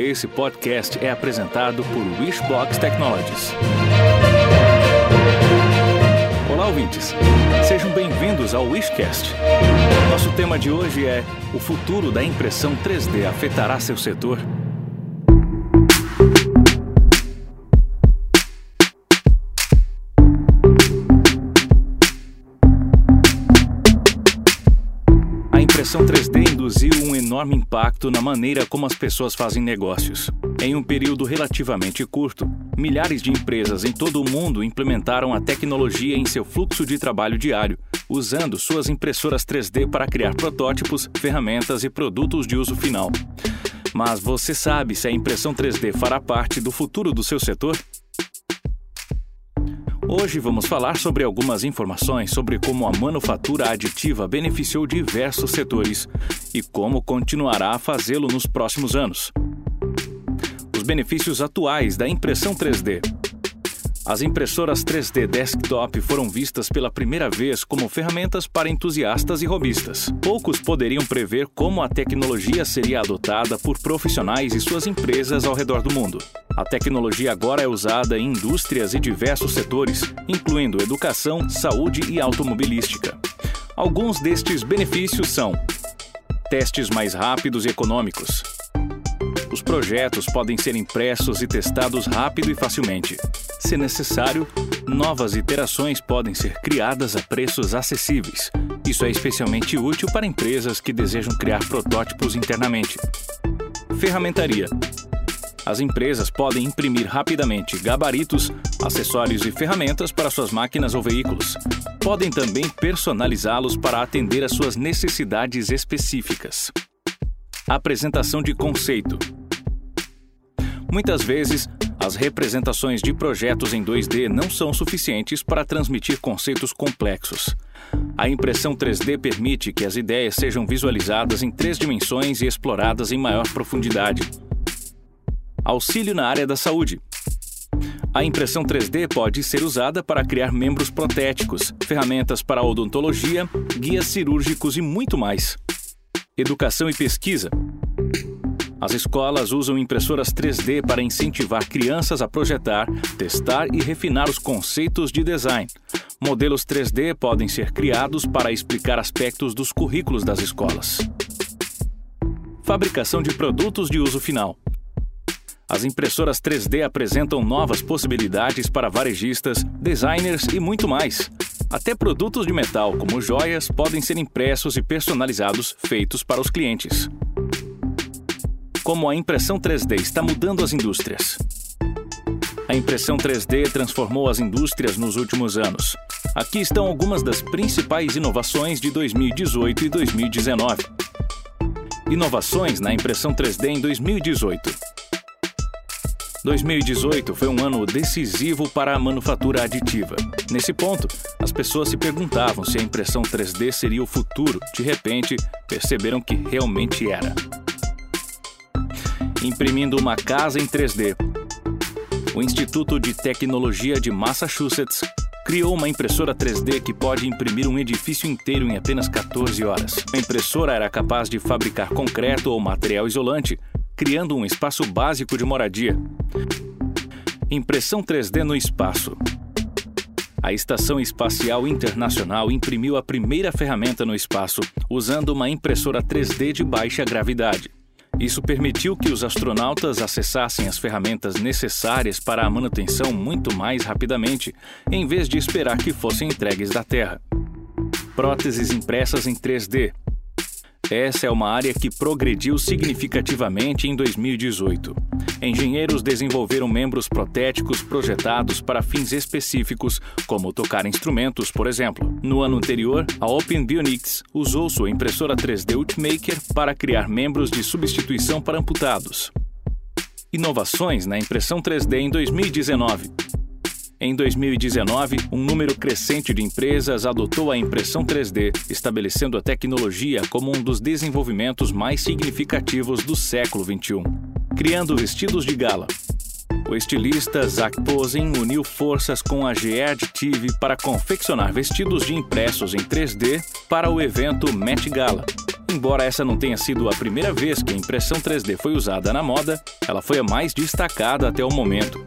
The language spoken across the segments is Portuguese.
Esse podcast é apresentado por Wishbox Technologies. Olá, ouvintes. Sejam bem-vindos ao Wishcast. Nosso tema de hoje é: O futuro da impressão 3D afetará seu setor? Impressão 3D induziu um enorme impacto na maneira como as pessoas fazem negócios. Em um período relativamente curto, milhares de empresas em todo o mundo implementaram a tecnologia em seu fluxo de trabalho diário, usando suas impressoras 3D para criar protótipos, ferramentas e produtos de uso final. Mas você sabe se a impressão 3D fará parte do futuro do seu setor? Hoje vamos falar sobre algumas informações sobre como a manufatura aditiva beneficiou diversos setores e como continuará a fazê-lo nos próximos anos. Os benefícios atuais da impressão 3D. As impressoras 3D desktop foram vistas pela primeira vez como ferramentas para entusiastas e robistas. Poucos poderiam prever como a tecnologia seria adotada por profissionais e suas empresas ao redor do mundo. A tecnologia agora é usada em indústrias e diversos setores, incluindo educação, saúde e automobilística. Alguns destes benefícios são testes mais rápidos e econômicos, os projetos podem ser impressos e testados rápido e facilmente. Se necessário, novas iterações podem ser criadas a preços acessíveis. Isso é especialmente útil para empresas que desejam criar protótipos internamente. Ferramentaria. As empresas podem imprimir rapidamente gabaritos, acessórios e ferramentas para suas máquinas ou veículos. Podem também personalizá-los para atender às suas necessidades específicas. Apresentação de conceito. Muitas vezes, as representações de projetos em 2D não são suficientes para transmitir conceitos complexos. A impressão 3D permite que as ideias sejam visualizadas em três dimensões e exploradas em maior profundidade. Auxílio na área da saúde. A impressão 3D pode ser usada para criar membros protéticos, ferramentas para odontologia, guias cirúrgicos e muito mais. Educação e pesquisa. As escolas usam impressoras 3D para incentivar crianças a projetar, testar e refinar os conceitos de design. Modelos 3D podem ser criados para explicar aspectos dos currículos das escolas. Fabricação de produtos de uso final. As impressoras 3D apresentam novas possibilidades para varejistas, designers e muito mais. Até produtos de metal, como joias, podem ser impressos e personalizados feitos para os clientes como a impressão 3D está mudando as indústrias. A impressão 3D transformou as indústrias nos últimos anos. Aqui estão algumas das principais inovações de 2018 e 2019. Inovações na impressão 3D em 2018. 2018 foi um ano decisivo para a manufatura aditiva. Nesse ponto, as pessoas se perguntavam se a impressão 3D seria o futuro. De repente, perceberam que realmente era imprimindo uma casa em 3D. O Instituto de Tecnologia de Massachusetts criou uma impressora 3D que pode imprimir um edifício inteiro em apenas 14 horas. A impressora era capaz de fabricar concreto ou material isolante, criando um espaço básico de moradia. Impressão 3D no espaço. A Estação Espacial Internacional imprimiu a primeira ferramenta no espaço, usando uma impressora 3D de baixa gravidade. Isso permitiu que os astronautas acessassem as ferramentas necessárias para a manutenção muito mais rapidamente, em vez de esperar que fossem entregues da Terra. Próteses impressas em 3D essa é uma área que progrediu significativamente em 2018. Engenheiros desenvolveram membros protéticos projetados para fins específicos, como tocar instrumentos, por exemplo. No ano anterior, a Open Bionics usou sua impressora 3D Ultimaker para criar membros de substituição para amputados. Inovações na impressão 3D em 2019. Em 2019, um número crescente de empresas adotou a impressão 3D, estabelecendo a tecnologia como um dos desenvolvimentos mais significativos do século XXI. Criando vestidos de gala. O estilista Zach Posen uniu forças com a GE Additive para confeccionar vestidos de impressos em 3D para o evento Met Gala. Embora essa não tenha sido a primeira vez que a impressão 3D foi usada na moda, ela foi a mais destacada até o momento.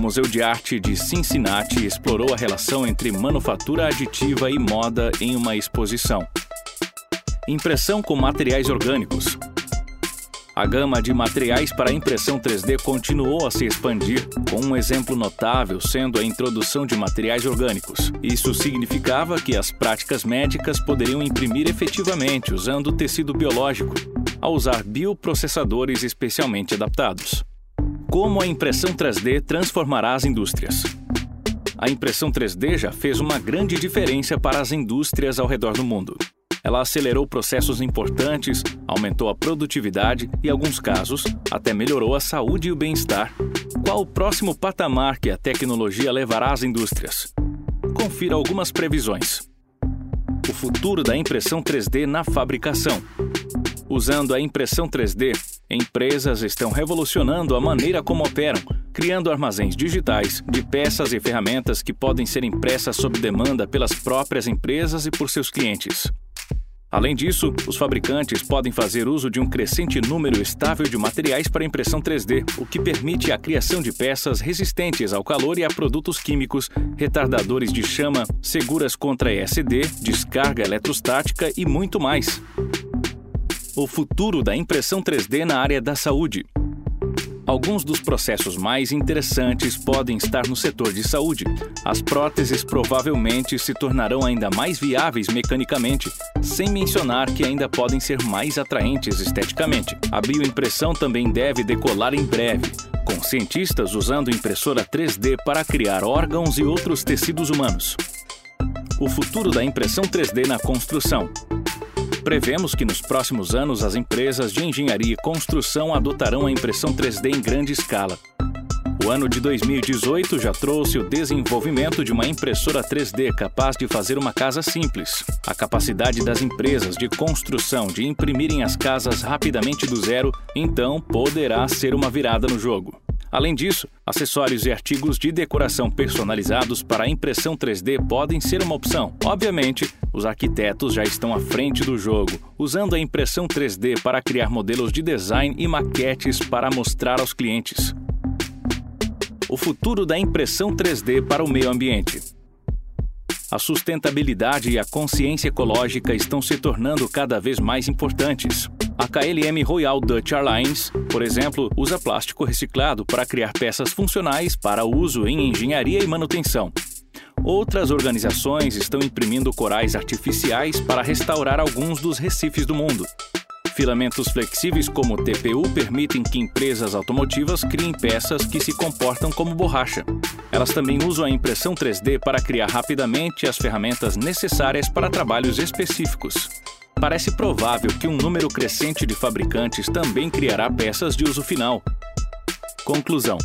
Museu de Arte de Cincinnati explorou a relação entre manufatura aditiva e moda em uma exposição. Impressão com materiais orgânicos. A gama de materiais para impressão 3D continuou a se expandir, com um exemplo notável sendo a introdução de materiais orgânicos. Isso significava que as práticas médicas poderiam imprimir efetivamente usando tecido biológico, ao usar bioprocessadores especialmente adaptados. Como a impressão 3D transformará as indústrias? A impressão 3D já fez uma grande diferença para as indústrias ao redor do mundo. Ela acelerou processos importantes, aumentou a produtividade e, em alguns casos, até melhorou a saúde e o bem-estar. Qual o próximo patamar que a tecnologia levará às indústrias? Confira algumas previsões. O futuro da impressão 3D na fabricação. Usando a impressão 3D, empresas estão revolucionando a maneira como operam, criando armazéns digitais de peças e ferramentas que podem ser impressas sob demanda pelas próprias empresas e por seus clientes. Além disso, os fabricantes podem fazer uso de um crescente número estável de materiais para impressão 3D, o que permite a criação de peças resistentes ao calor e a produtos químicos, retardadores de chama, seguras contra ESD, descarga eletrostática e muito mais. O futuro da impressão 3D na área da saúde. Alguns dos processos mais interessantes podem estar no setor de saúde. As próteses provavelmente se tornarão ainda mais viáveis mecanicamente, sem mencionar que ainda podem ser mais atraentes esteticamente. A bioimpressão também deve decolar em breve, com cientistas usando impressora 3D para criar órgãos e outros tecidos humanos. O futuro da impressão 3D na construção. Prevemos que nos próximos anos as empresas de engenharia e construção adotarão a impressão 3D em grande escala. O ano de 2018 já trouxe o desenvolvimento de uma impressora 3D capaz de fazer uma casa simples. A capacidade das empresas de construção de imprimirem as casas rapidamente do zero, então, poderá ser uma virada no jogo. Além disso, acessórios e artigos de decoração personalizados para impressão 3D podem ser uma opção. Obviamente, os arquitetos já estão à frente do jogo, usando a impressão 3D para criar modelos de design e maquetes para mostrar aos clientes. O futuro da impressão 3D para o meio ambiente. A sustentabilidade e a consciência ecológica estão se tornando cada vez mais importantes. A KLM Royal Dutch Airlines, por exemplo, usa plástico reciclado para criar peças funcionais para uso em engenharia e manutenção. Outras organizações estão imprimindo corais artificiais para restaurar alguns dos recifes do mundo. Filamentos flexíveis como TPU permitem que empresas automotivas criem peças que se comportam como borracha. Elas também usam a impressão 3D para criar rapidamente as ferramentas necessárias para trabalhos específicos parece provável que um número crescente de fabricantes também criará peças de uso final. Conclusão: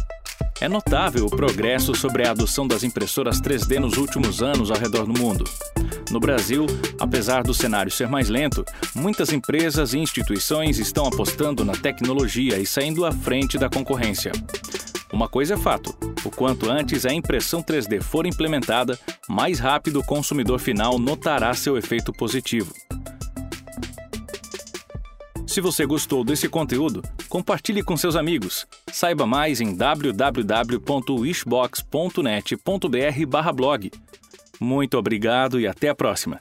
é notável o progresso sobre a adoção das impressoras 3D nos últimos anos ao redor do mundo. No Brasil, apesar do cenário ser mais lento, muitas empresas e instituições estão apostando na tecnologia e saindo à frente da concorrência. Uma coisa é fato: o quanto antes a impressão 3D for implementada, mais rápido o consumidor final notará seu efeito positivo. Se você gostou desse conteúdo, compartilhe com seus amigos. Saiba mais em www.wishbox.net.br/blog. Muito obrigado e até a próxima.